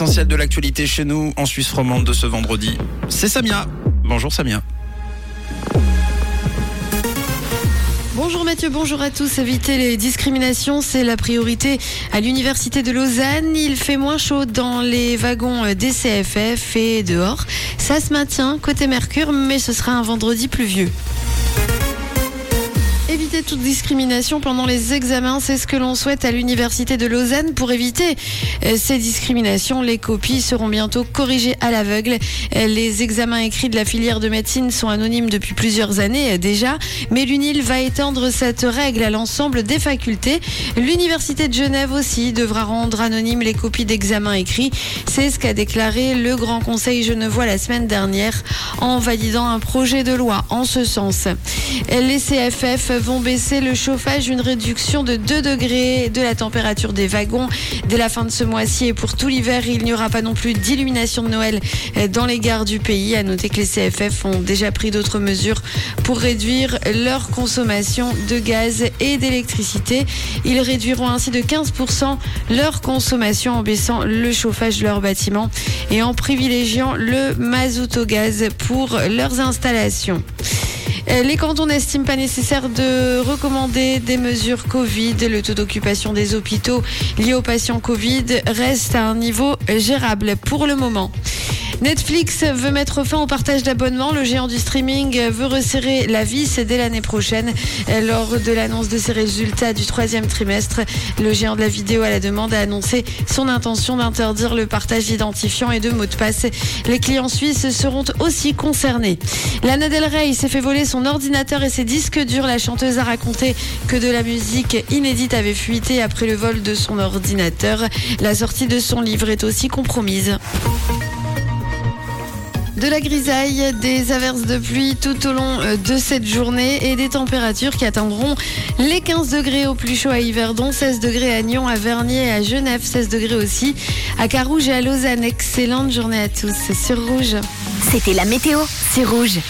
De l'actualité chez nous en Suisse romande de ce vendredi, c'est Samia. Bonjour Samia. Bonjour Mathieu, bonjour à tous. Éviter les discriminations, c'est la priorité à l'Université de Lausanne. Il fait moins chaud dans les wagons des CFF et dehors. Ça se maintient côté Mercure, mais ce sera un vendredi pluvieux. Éviter toute discrimination pendant les examens, c'est ce que l'on souhaite à l'Université de Lausanne. Pour éviter euh, ces discriminations, les copies seront bientôt corrigées à l'aveugle. Euh, les examens écrits de la filière de médecine sont anonymes depuis plusieurs années euh, déjà, mais l'UNIL va étendre cette règle à l'ensemble des facultés. L'Université de Genève aussi devra rendre anonymes les copies d'examens écrits. C'est ce qu'a déclaré le Grand Conseil genevois la semaine dernière en validant un projet de loi en ce sens. Les CFF vont baisser le chauffage, une réduction de 2 degrés de la température des wagons dès la fin de ce mois-ci et pour tout l'hiver, il n'y aura pas non plus d'illumination de Noël dans les gares du pays. À noter que les CFF ont déjà pris d'autres mesures pour réduire leur consommation de gaz et d'électricité. Ils réduiront ainsi de 15% leur consommation en baissant le chauffage de leurs bâtiments et en privilégiant le mazout au gaz pour leurs installations. Euh, les cantons n'estiment pas nécessaire de recommander des mesures Covid. Le taux d'occupation des hôpitaux liés aux patients Covid reste à un niveau gérable pour le moment. Netflix veut mettre fin au partage d'abonnements. Le géant du streaming veut resserrer la vis dès l'année prochaine. Lors de l'annonce de ses résultats du troisième trimestre, le géant de la vidéo à la demande a annoncé son intention d'interdire le partage d'identifiants et de mots de passe. Les clients suisses seront aussi concernés. Lana Del Rey s'est fait voler son ordinateur et ses disques durs. La chanteuse a raconté que de la musique inédite avait fuité après le vol de son ordinateur. La sortie de son livre est aussi compromise. De la grisaille, des averses de pluie tout au long euh, de cette journée et des températures qui atteindront les 15 degrés au plus chaud à Yverdon, 16 degrés à Nyon, à Vernier à Genève, 16 degrés aussi à Carouge et à Lausanne. Excellente journée à tous sur Rouge. C'était la météo, c'est Rouge.